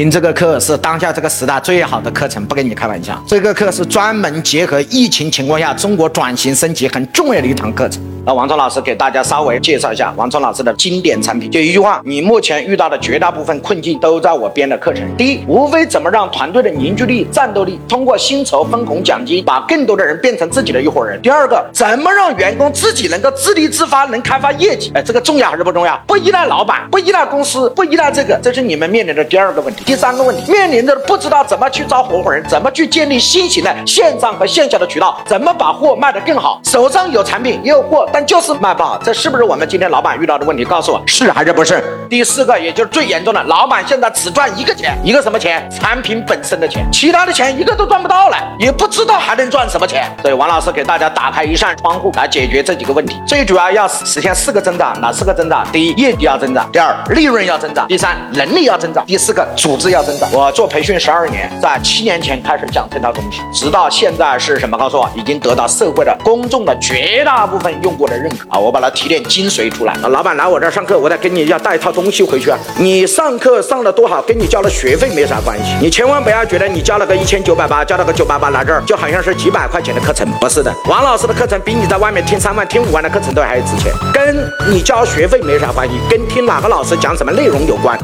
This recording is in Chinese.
听这个课是当下这个时代最好的课程，不跟你开玩笑。这个课是专门结合疫情情况下中国转型升级很重要的一堂课程。那王聪老师给大家稍微介绍一下王聪老师的经典产品，就一句话：你目前遇到的绝大部分困境都在我编的课程。第一，无非怎么让团队的凝聚力、战斗力通过薪酬分红奖金，把更多的人变成自己的一伙人。第二个，怎么让员工自己能够自立自发，能开发业绩？哎，这个重要还是不重要？不依赖老板，不依赖公司，不依赖这个，这是你们面临的第二个问题。第三个问题，面临着不知道怎么去招合伙人，怎么去建立新型的线上和线下的渠道，怎么把货卖得更好？手上有产品也有货，但就是卖不好。这是不是我们今天老板遇到的问题？告诉我是还是不是？第四个，也就是最严重的，老板现在只赚一个钱，一个什么钱？产品本身的钱，其他的钱一个都赚不到了，也不知道还能赚什么钱。所以王老师给大家打开一扇窗户来解决这几个问题。最主要要实现四个增长，哪四个增长？第一，业绩要增长；第二，利润要增长；第三，能力要增长；第四个，组织要增长。我做培训十二年，在七年前开始讲这套东西，直到现在是什么？告诉我，已经得到社会的公众的绝大部分用户的认可啊！我把它提炼精髓出来。啊，老板来我这儿上课，我得跟你要带一套东西回去啊。你上课上的多好，跟你交的学费没啥关系。你千万不要觉得你交了个一千九百八，交了个九八八来这儿，就好像是几百块钱的课程，不是的。王老师的课程比你在外面听三万、听五万的课程都还要值钱，跟你交学费没啥关系，跟听哪个老师讲什么内容有关。